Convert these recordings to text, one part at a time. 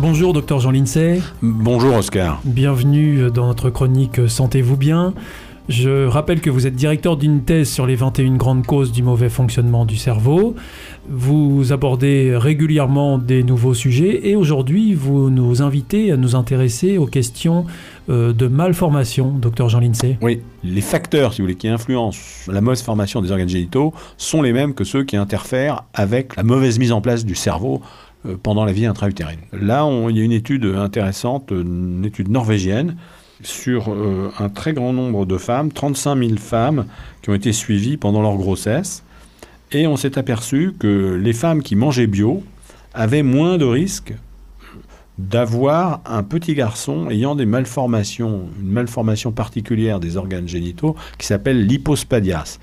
Bonjour docteur Jean Lincey. Bonjour Oscar. Bienvenue dans notre chronique Sentez-vous bien. Je rappelle que vous êtes directeur d'une thèse sur les 21 grandes causes du mauvais fonctionnement du cerveau. Vous abordez régulièrement des nouveaux sujets et aujourd'hui vous nous invitez à nous intéresser aux questions euh, de malformation, docteur Jean Lincey. Oui, les facteurs, si vous voulez, qui influencent la mauvaise formation des organes génitaux sont les mêmes que ceux qui interfèrent avec la mauvaise mise en place du cerveau pendant la vie intra-utérine. Là, il y a une étude intéressante, une étude norvégienne, sur euh, un très grand nombre de femmes, 35 000 femmes qui ont été suivies pendant leur grossesse. Et on s'est aperçu que les femmes qui mangeaient bio avaient moins de risques d'avoir un petit garçon ayant des malformations, une malformation particulière des organes génitaux qui s'appelle l'hypospadias.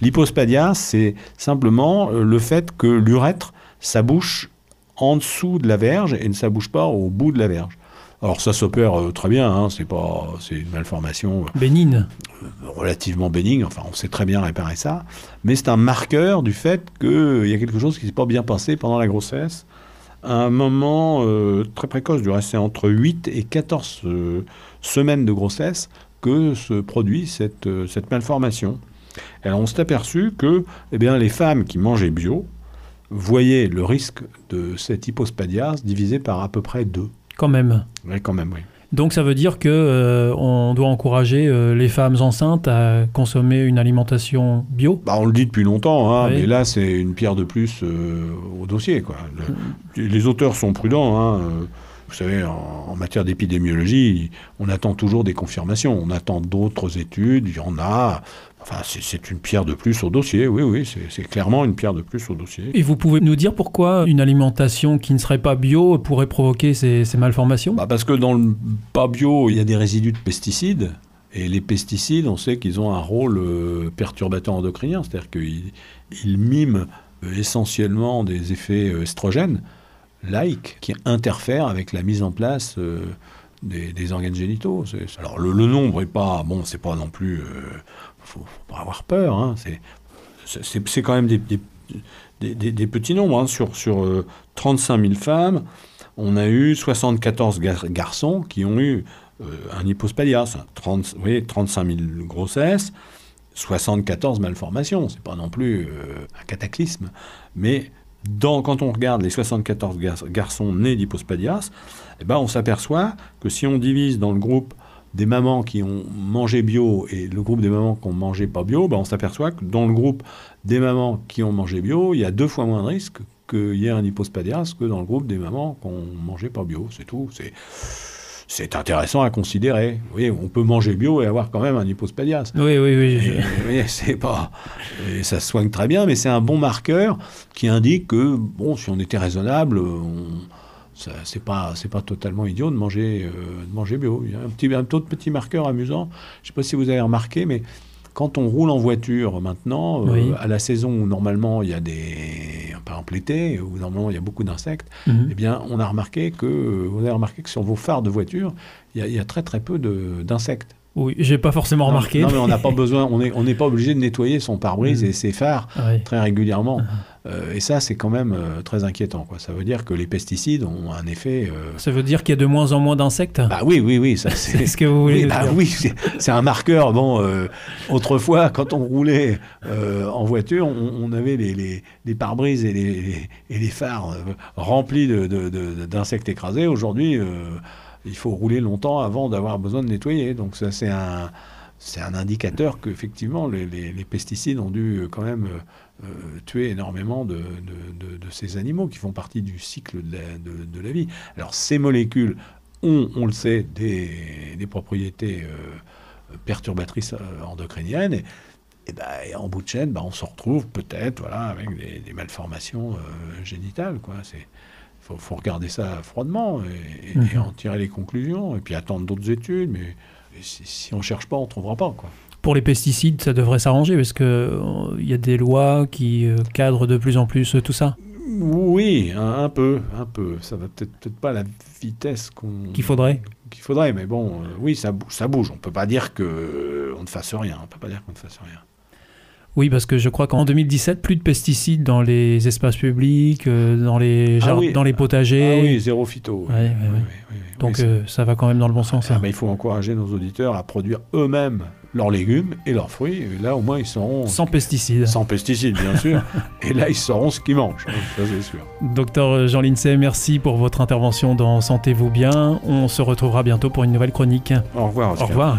L'hypospadias, c'est simplement euh, le fait que l'urètre, sa bouche en dessous de la verge et ne ça bouge pas au bout de la verge. Alors ça s'opère euh, très bien, hein, c'est pas, c'est une malformation euh, bénigne, euh, relativement bénigne. Enfin, on sait très bien réparer ça, mais c'est un marqueur du fait qu'il y a quelque chose qui s'est pas bien passé pendant la grossesse. À un moment très précoce, du reste, c'est entre 8 et 14 semaines de grossesse que se produit cette, cette malformation. alors on s'est aperçu que eh bien, les femmes qui mangeaient bio, voyez le risque de cette hypospadias divisé par à peu près 2. Quand même. Oui, quand même, oui. Donc ça veut dire que euh, on doit encourager euh, les femmes enceintes à consommer une alimentation bio. Bah, on le dit depuis longtemps, hein, mais là c'est une pierre de plus euh, au dossier. Quoi. les auteurs sont prudents. Hein, vous savez, en, matière d'épidémiologie, on attend toujours des confirmations. On attend d'autres études. Il y en a. Enfin, c'est une pierre de plus au dossier, oui, oui, c'est clairement une pierre de plus au dossier. Et vous pouvez nous dire pourquoi une alimentation qui ne serait pas bio pourrait provoquer ces, malformations? Bah Parce que dans le pas bio, il y a des résidus de pesticides. Et les pesticides, on sait qu'ils ont un rôle euh, perturbateur endocrinien, c'est-à-dire qu'ils miment euh, essentiellement des effets euh, estrogènes, like, qui interfèrent avec la mise en place des, organes génitaux. Alors le, nombre est pas, bon, c'est pas non plus faut, faut pas avoir peur. Hein. C'est quand même des, des, petits nombres. Hein. Sur, sur 35 euh, 000 femmes, on a eu 74 garçons qui ont eu euh, un hypospadias. 30, oui, 35 000 grossesses, 74 malformations. C'est pas non plus euh, un cataclysme. Mais quand on regarde les 74 garçons nés d'hypospadias, eh ben on s'aperçoit que si on divise dans le groupe des mamans qui ont mangé bio et le groupe des mamans qui ont mangé pas bio, ben on s'aperçoit que dans le groupe des mamans qui ont mangé bio, il y a deux fois moins de risques qu'il y ait un hypospadias que dans le groupe des mamans qui ont mangé pas bio. C'est tout. C'est c'est intéressant à considérer. Oui, on peut manger bio et avoir quand même un hypospadias. Oui, oui, oui. oui c'est pas, et ça se soigne très bien, mais c'est un bon marqueur qui indique que, bon, si on était raisonnable, on, c'est pas c'est pas totalement idiot de manger euh, de manger bio. Il y a un petit un autre petit marqueur amusant. Je sais pas si vous avez remarqué, mais quand on roule en voiture maintenant, euh, à la saison où normalement il y a des, par exemple l'été, où normalement il y a beaucoup d'insectes, mhm. eh bien on a remarqué que vous avez remarqué que sur vos phares de voiture, il y a, très très peu d'insectes. Oui, j'ai pas forcément remarqué. Non, mais on n'a pas besoin, on n'est on n'est pas obligé de nettoyer son pare-brise Mm. et ses phares Oui. très régulièrement. Mhm. Euh, et ça, c'est quand même euh, très inquiétant. Quoi. Ça veut dire que les pesticides ont un effet. euh, Ça veut dire qu'il y a de moins en moins d'insectes? Bah oui, oui, oui, ça C'est ce que vous voulez Oui, bah dire oui, c'est un marqueur. Bon, autrefois, quand on roulait en voiture, on, on avait les, les, les pare-brises et les, les- et les phares remplis de- de- de- d'insectes écrasés. Aujourd'hui, il faut rouler longtemps avant d'avoir besoin de nettoyer. Donc ça, c'est un, c'est un indicateur qu'effectivement, les, les- les pesticides ont dû euh, quand même euh, euh, tuer énormément de, de- de- de ces animaux qui font partie du cycle de la, vie. Alors ces molécules ont, on le sait, des, des propriétés euh, perturbatrices endocriniennes. Et, et ben, et en bout de chaîne, ben, on se retrouve peut-être voilà, avec des, des malformations euh, génitales. Quoi. C'est, faut, faut regarder ça froidement et, et- et Mhm. en tirer les conclusions, et puis attendre d'autres études. Mais si, si on ne cherche pas, on ne trouvera pas. Quoi. Pour les pesticides, ça devrait s'arranger parce que euh, y a des lois qui euh, cadrent de plus en plus euh, tout ça. Oui, un, un peu, un peu. Ça va peut-être peut-être pas à la vitesse qu'on Qu'il faudrait. qu'il faudrait, mais bon, euh, oui, ça, ça bouge. On peut pas dire que euh, on ne fasse rien. On peut pas dire qu'on ne fasse rien. Oui, parce que je crois qu'en 2017, plus de pesticides dans les espaces publics, euh, dans les Ah oui. dans les potagers. Ah oui, zéro phyto. oui. Ouais, Oui. Donc euh, ça va quand même dans le bon sens. Ah, hein. bah, il faut encourager nos auditeurs à produire eux-mêmes leurs légumes et leurs fruits. Et là, au moins, ils sauront Sans pesticides. sans pesticides, bien sûr. et là, ils sauront ce qu'ils mangent. Ça, c'est sûr. Docteur Jean Lincey, merci pour votre intervention dans Sentez-vous bien. On se retrouvera bientôt pour une nouvelle chronique. Au revoir. Au revoir.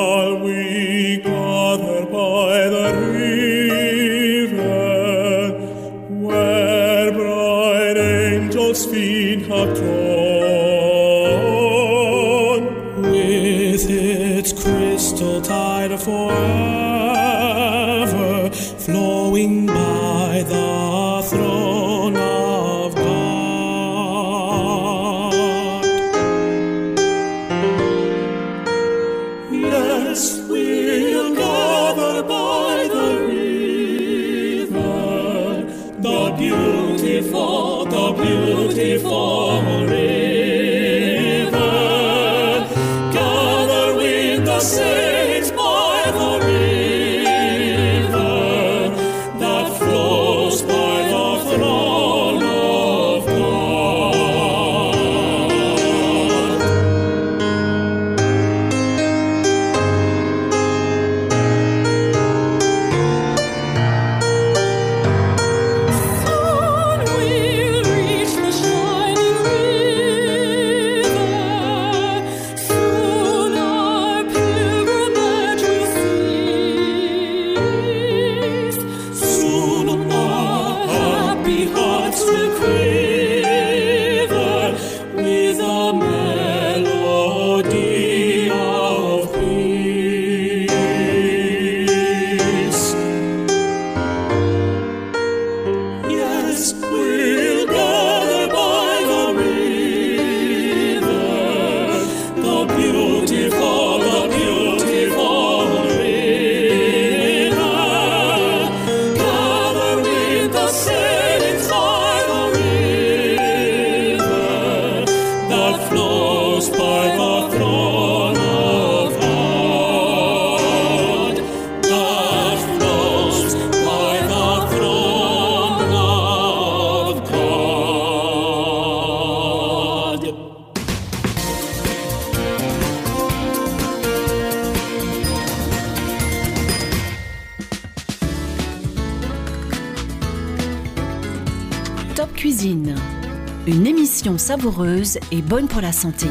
savoureuse et bonne pour la santé.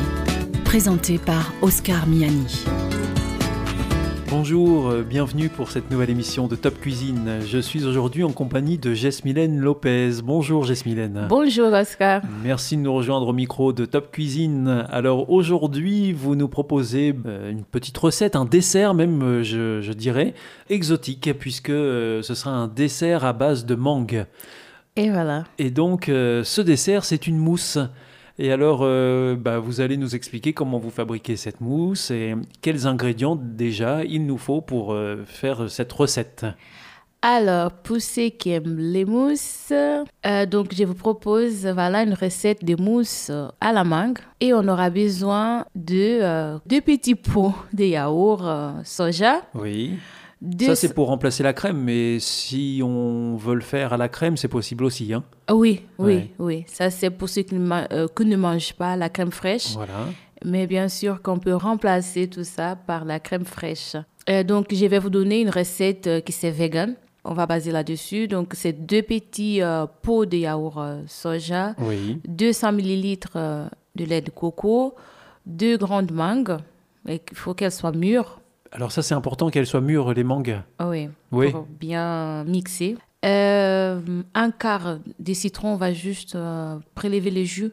Présentée par Oscar Miani. Bonjour, euh, bienvenue pour cette nouvelle émission de Top Cuisine. Je suis aujourd'hui en compagnie de Jesmylène Lopez. Bonjour Jesmylène. Bonjour Oscar. Merci de nous rejoindre au micro de Top Cuisine. Alors aujourd'hui, vous nous proposez euh, une petite recette, un dessert même, euh, je, je dirais, exotique, puisque ce sera un dessert à base de mangue. Et voilà. Et donc, euh, ce dessert, c'est une mousse. Et alors, euh, bah, vous allez nous expliquer comment vous fabriquez cette mousse et quels ingrédients déjà il nous faut pour euh, faire cette recette. Alors, pour ceux qui aiment les mousses, euh, donc je vous propose voilà une recette de mousse à la mangue et on aura besoin de deux petits pots de yaourt soja. Oui. Ça, c'est pour remplacer la crème, mais si on veut le faire à la crème, c'est possible aussi. Hein Ah Oui, oui, Ouais. oui. Ça c'est pour ceux qui ne, ma- euh, qui ne mangent pas la crème fraîche. voilà. Mais bien sûr qu'on peut remplacer tout ça par la crème fraîche. Euh, donc, je vais vous donner une recette euh, qui c'est vegan. On va baser là-dessus. Donc, c'est deux petits pots de yaourt soja, Oui. 200 millilitres euh, de lait de coco, deux grandes mangues. Il faut qu'elles soient mûres. Alors ça, c'est important qu'elles soient mûres, les mangues. Ah Oui, Oui. pour bien mixer. Euh, un quart de citron, on va juste euh, prélever le jus.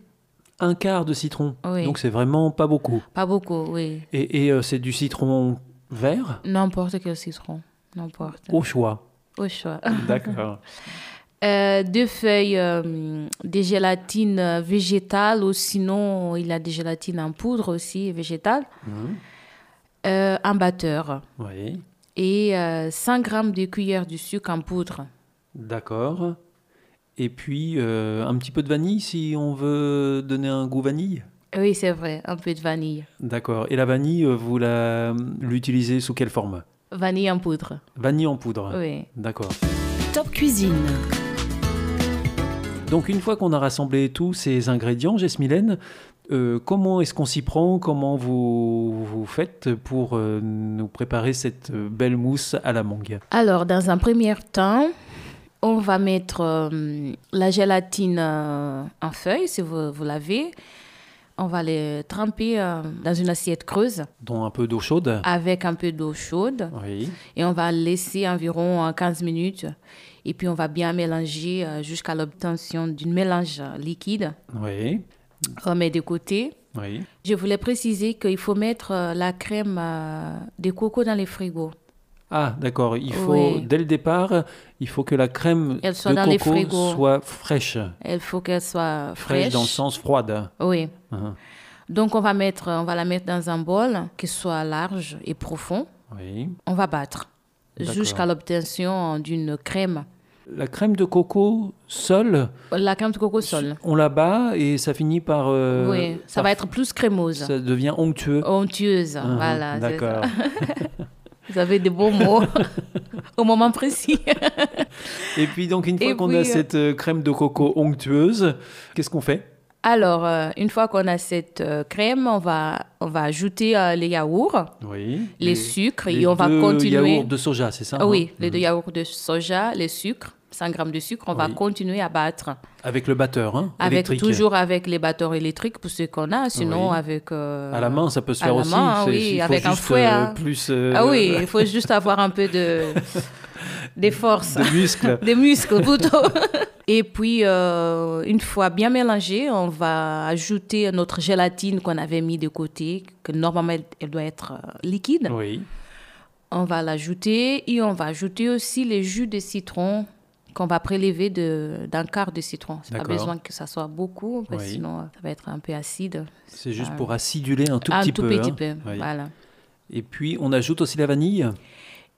Un quart de citron. Oui. Donc c'est vraiment pas beaucoup. Pas beaucoup, oui. Et, et, euh, c'est du citron vert? N'importe quel citron. N'importe. au choix. Au choix. D'accord. Deux feuilles euh, de gélatine euh, végétale ou sinon il y a des gélatines en poudre aussi végétale. Mhm. Euh, un batteur Oui. et euh, 100 grammes de cuillère de sucre en poudre. D'accord. Et puis euh, un petit peu de vanille si on veut donner un goût vanille? Oui, c'est vrai, un peu de vanille. D'accord. Et la vanille, euh, vous la l'utilisez sous quelle forme? Vanille en poudre. Vanille en poudre. Oui. D'accord. Top Cuisine. Donc une fois qu'on a rassemblé tous ces ingrédients, Jesmylène, euh, comment est-ce qu'on s'y prend? Comment vous, vous faites pour euh, nous préparer cette euh, belle mousse à la mangue? Alors, dans un premier temps, on va mettre euh, la gélatine en feuilles, si vous, vous l'avez. On va les tremper dans une assiette creuse Dans un peu d'eau chaude avec un peu d'eau chaude. Oui. Et on va laisser environ euh, 15 minutes. Et puis, on va bien mélanger jusqu'à l'obtention d'un mélange liquide. Oui. On met de côté. Oui. Je voulais préciser qu'il faut mettre euh, la crème euh, de coco dans les frigos. Ah, d'accord. Il faut, Oui. dès le départ, il faut que la crème Elle soit de dans coco soit fraîche. Il faut qu'elle soit Fraîche fraîche. dans le sens froide. Oui. Mhm. Donc, on va, mettre, on va la mettre dans un bol qui soit large et profond. Oui. On va battre jusqu'à l'obtention d'une crème. La crème de coco seule, La crème de coco seule. on la bat et ça finit par... euh, oui, ça par- va être plus crémeuse. Ça devient onctueux. Onctueuse. Mhm, voilà. D'accord. Vous avez des beaux mots au moment précis. Et puis donc une fois qu'on a euh, cette euh, crème de coco onctueuse, qu'est-ce qu'on fait? Alors, euh, une fois qu'on a cette euh, crème, on va, on va ajouter euh, les yaourts, Oui. les, sucres, les et on va continuer. yaourts de soja, c'est ça Ah oui, hein? les deux yaourts de soja, les sucres, 100 grammes de sucre, on va continuer à battre. Avec le batteur, hein Avec, toujours avec les batteurs électriques pour ceux qu'on a, sinon Oui. avec... euh, À la main, ça peut se faire aussi. main, c'est- oui, il faut avec un fouet, euh, hein. plus euh, Ah oui, il faut juste avoir un peu de... des forces. de muscles. des muscles plutôt. Et puis, euh, une fois bien mélangé, on va ajouter notre gélatine qu'on avait mis de côté, que normalement elle- doit être liquide. oui. On va l'ajouter et on va ajouter aussi les jus de citron qu'on va prélever d'un quart de citron. Pas besoin que ça soit beaucoup, parce que Oui. sinon ça va être un peu acide. C'est juste Ah. pour aciduler un tout un petit tout peu. petit hein. peu, Oui. voilà. Et puis on ajoute aussi la vanille.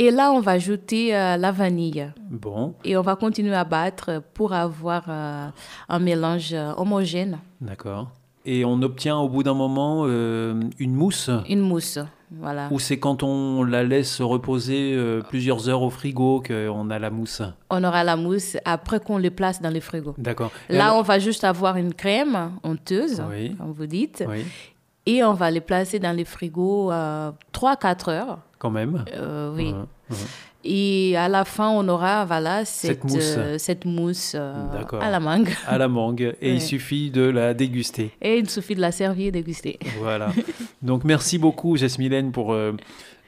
Et là, on va ajouter euh, la vanille. Bon, Et on va continuer à battre pour avoir euh, un mélange euh, homogène, d'accord. Et on obtient au bout d'un moment euh, une mousse. une mousse. Voilà. Ou c'est quand on la laisse reposer euh, plusieurs heures au frigo qu'on a la mousse. On aura la mousse après qu'on le place dans le frigo. D'accord. Là, alors- on va juste avoir une crème honteuse, Oui. comme vous dites, Oui, et on va les placer dans le frigo euh, 3-4 heures. Quand même. Euh, oui. Et à la fin, on aura voilà, cette, Cette mousse. euh, cette mousse euh, à la mangue. À la mangue. Et il suffit de la déguster. Et il suffit de la servir et déguster. Voilà. Donc merci beaucoup, Jasmylène, pour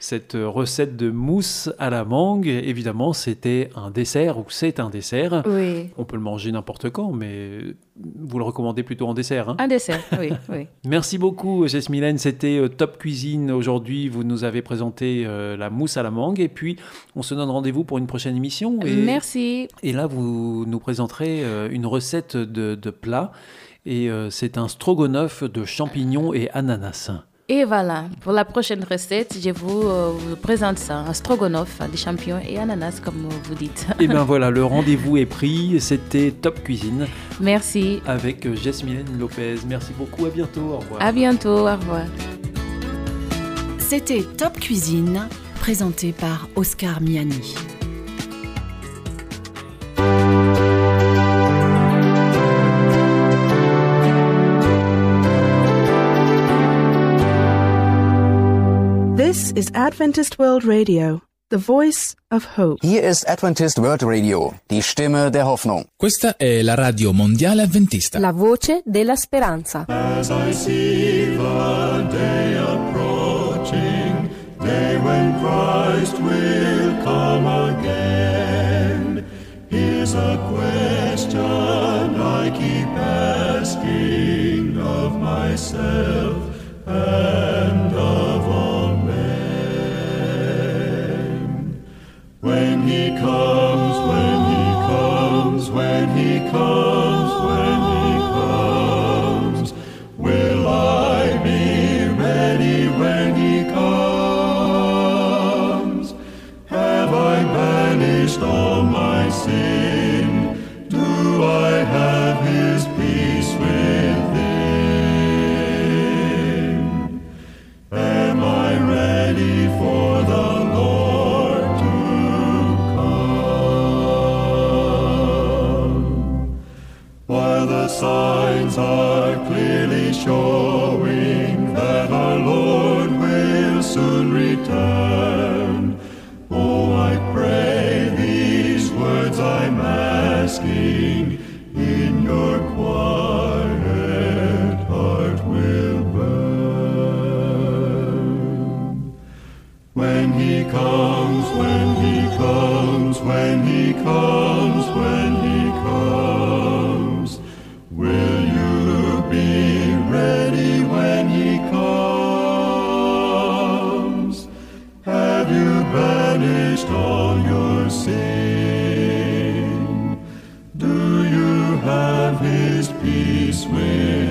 Cette recette de mousse à la mangue, évidemment, c'était un dessert ou c'est un dessert. Oui. On peut le manger n'importe quand, mais vous le recommandez plutôt en dessert. hein Un dessert, oui, oui. Merci beaucoup, Mylène. C'était euh, Top Cuisine. Aujourd'hui, vous nous avez présenté euh, la mousse à la mangue. Et puis, on se donne rendez-vous pour une prochaine émission. Et, Merci. et là, vous nous présenterez euh, une recette de, de plat. Et euh, c'est un stroganoff de champignons et ananas. Et voilà, pour la prochaine recette, je vous, euh, vous présente ça, un stroganoff de champignons et ananas, comme vous dites. Et bien voilà, le rendez-vous est pris. C'était Top Cuisine Merci. avec Mylène Lopez. Merci beaucoup. À bientôt. Au revoir. À bientôt. Au revoir. C'était Top Cuisine, présenté par Oscar Miani. This is Adventist World Radio, the voice of hope. Here is Adventist World Radio, die Stimme der Hoffnung. Questa è la radio mondiale adventista. La voce della speranza. As I see the day approaching, day when Christ will come again, here's a question I keep asking of myself and comes, when he comes, when he comes, When he comes, when he comes, when he comes, when he comes, will you be ready when he comes? Have you banished all your sin? Do you have his peace within?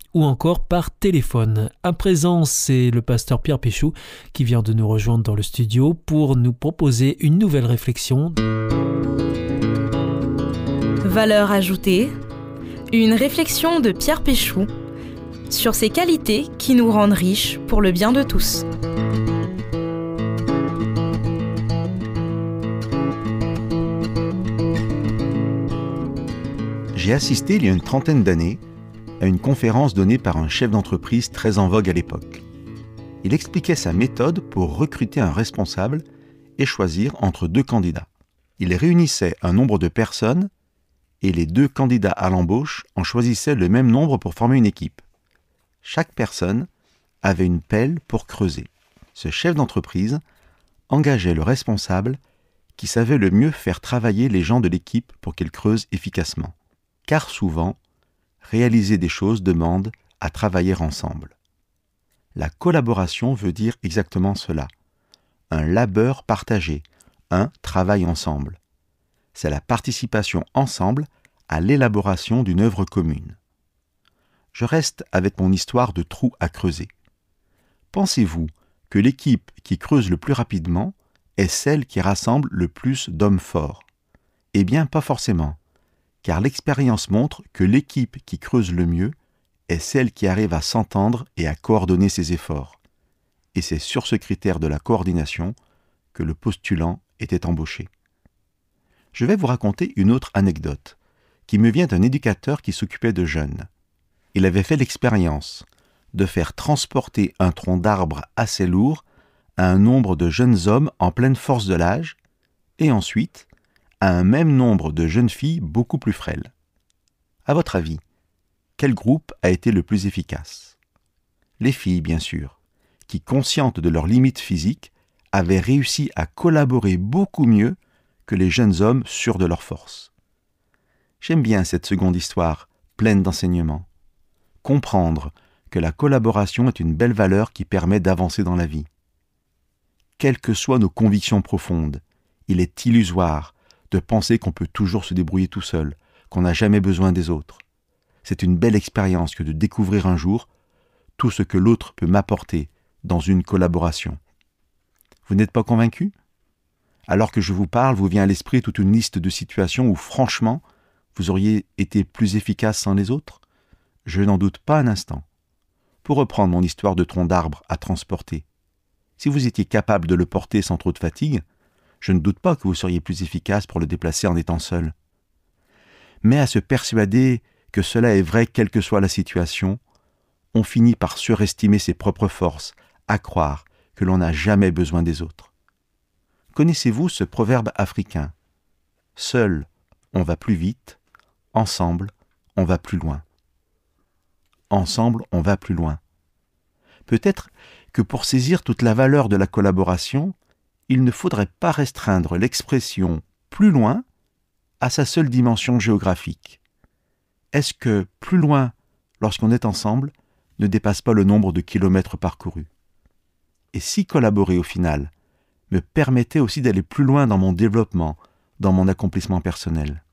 ou encore par téléphone. À présent, c'est le pasteur Pierre Péchou qui vient de nous rejoindre dans le studio pour nous proposer une nouvelle réflexion. Valeur ajoutée. Une réflexion de Pierre Péchou sur ces qualités qui nous rendent riches pour le bien de tous. J'ai assisté il y a une trentaine d'années à une conférence donnée par un chef d'entreprise très en vogue à l'époque. Il expliquait sa méthode pour recruter un responsable et choisir entre deux candidats. Il réunissait un nombre de personnes et les deux candidats à l'embauche en choisissaient le même nombre pour former une équipe. Chaque personne avait une pelle pour creuser. Ce chef d'entreprise engageait le responsable qui savait le mieux faire travailler les gens de l'équipe pour qu'ils creusent efficacement. Car souvent, réaliser des choses demande à travailler ensemble. La collaboration veut dire exactement cela. Un labeur partagé, un travail ensemble. C'est la participation ensemble à l'élaboration d'une œuvre commune. Je reste avec mon histoire de trou à creuser. Pensez-vous que l'équipe qui creuse le plus rapidement est celle qui rassemble le plus d'hommes forts? Eh bien, pas forcément, car l'expérience montre que l'équipe qui creuse le mieux est celle qui arrive à s'entendre et à coordonner ses efforts. Et c'est sur ce critère de la coordination que le postulant était embauché. Je vais vous raconter une autre anecdote, qui me vient d'un éducateur qui s'occupait de jeunes. Il avait fait l'expérience de faire transporter un tronc d'arbre assez lourd à un nombre de jeunes hommes en pleine force de l'âge, et ensuite à un même nombre de jeunes filles beaucoup plus frêles. À votre avis, quel groupe a été le plus efficace? Les filles, bien sûr, qui, conscientes de leurs limites physiques, avaient réussi à collaborer beaucoup mieux que les jeunes hommes sûrs de leur force. J'aime bien cette seconde histoire, pleine d'enseignements. Comprendre que la collaboration est une belle valeur qui permet d'avancer dans la vie. Quelles que soient nos convictions profondes, il est illusoire de penser qu'on peut toujours se débrouiller tout seul, qu'on n'a jamais besoin des autres. C'est une belle expérience que de découvrir un jour tout ce que l'autre peut m'apporter dans une collaboration. Vous n'êtes pas convaincu? Alors que je vous parle, vous vient à l'esprit toute une liste de situations où franchement, vous auriez été plus efficace sans les autres? Je n'en doute pas un instant. Pour reprendre mon histoire de tronc d'arbre à transporter, si vous étiez capable de le porter sans trop de fatigue, je ne doute pas que vous seriez plus efficace pour le déplacer en étant seul. Mais à se persuader que cela est vrai quelle que soit la situation, on finit par surestimer ses propres forces, à croire que l'on n'a jamais besoin des autres. Connaissez-vous ce proverbe africain? Seul, on va plus vite, ensemble, on va plus loin. Ensemble, on va plus loin. Peut-être que pour saisir toute la valeur de la collaboration, il ne faudrait pas restreindre l'expression plus loin à sa seule dimension géographique. Est-ce que plus loin, lorsqu'on est ensemble, ne dépasse pas le nombre de kilomètres parcourus? Et si collaborer au final me permettait aussi d'aller plus loin dans mon développement, dans mon accomplissement personnel?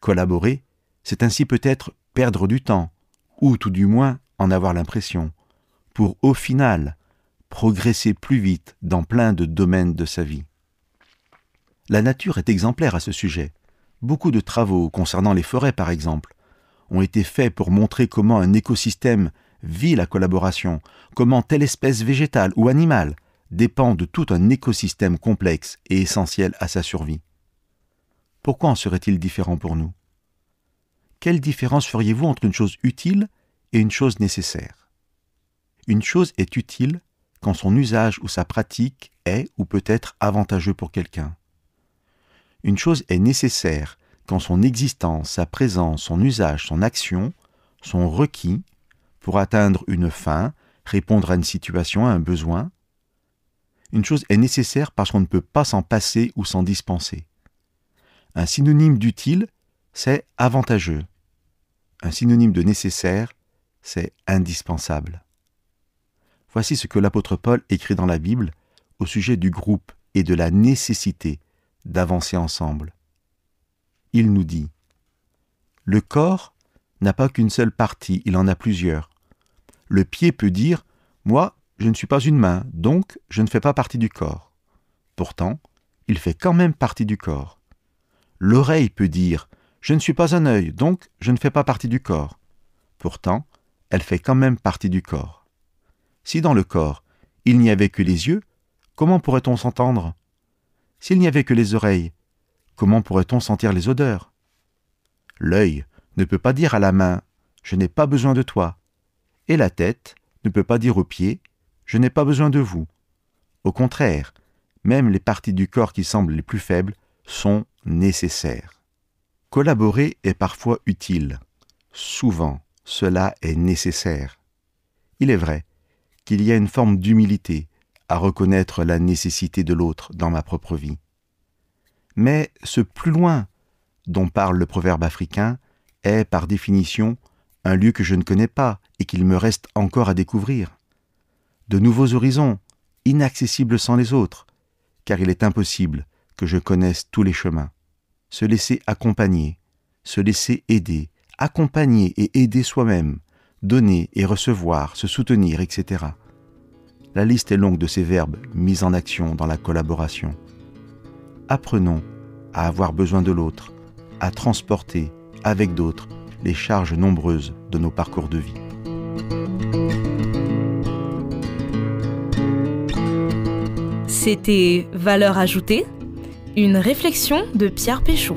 Collaborer, c'est ainsi peut-être perdre du temps, ou tout du moins en avoir l'impression, pour au final progresser plus vite dans plein de domaines de sa vie. La nature est exemplaire à ce sujet. Beaucoup de travaux concernant les forêts, par exemple, ont été faits pour montrer comment un écosystème vit la collaboration, comment telle espèce végétale ou animale dépend de tout un écosystème complexe et essentiel à sa survie. Pourquoi en serait-il différent pour nous? Quelle différence feriez-vous entre une chose utile et une chose nécessaire? Une chose est utile quand son usage ou sa pratique est ou peut être avantageux pour quelqu'un. Une chose est nécessaire quand son existence, sa présence, son usage, son action sont requis pour atteindre une fin, répondre à une situation, à un besoin. Une chose est nécessaire parce qu'on ne peut pas s'en passer ou s'en dispenser. Un synonyme d'utile, c'est avantageux. Un synonyme de nécessaire, c'est indispensable. Voici ce que l'apôtre Paul écrit dans la Bible au sujet du groupe et de la nécessité d'avancer ensemble. Il nous dit Le corps n'a pas qu'une seule partie, il en a plusieurs. Le pied peut dire Moi, je ne suis pas une main, donc je ne fais pas partie du corps. Pourtant, il fait quand même partie du corps. L'oreille peut dire Je ne suis pas un œil, donc je ne fais pas partie du corps. Pourtant, elle fait quand même partie du corps. Si dans le corps, il n'y avait que les yeux, comment pourrait-on s'entendre? S'il n'y avait que les oreilles, comment pourrait-on sentir les odeurs? L'œil ne peut pas dire à la main ⁇ Je n'ai pas besoin de toi ⁇ et la tête ne peut pas dire aux pieds ⁇ Je n'ai pas besoin de vous ⁇ Au contraire, même les parties du corps qui semblent les plus faibles sont nécessaires. Collaborer est parfois utile. Souvent, cela est nécessaire. Il est vrai qu'il y a une forme d'humilité à reconnaître la nécessité de l'autre dans ma propre vie. Mais ce plus loin dont parle le proverbe africain est, par définition, un lieu que je ne connais pas et qu'il me reste encore à découvrir. De nouveaux horizons, inaccessibles sans les autres, car il est impossible que je connaisse tous les chemins. Se laisser accompagner, se laisser aider, accompagner et aider soi-même, donner et recevoir, se soutenir, etc. La liste est longue de ces verbes mis en action dans la collaboration. Apprenons à avoir besoin de l'autre, à transporter avec d'autres les charges nombreuses de nos parcours de vie. C'était Valeur ajoutée, une réflexion de Pierre Péchaud.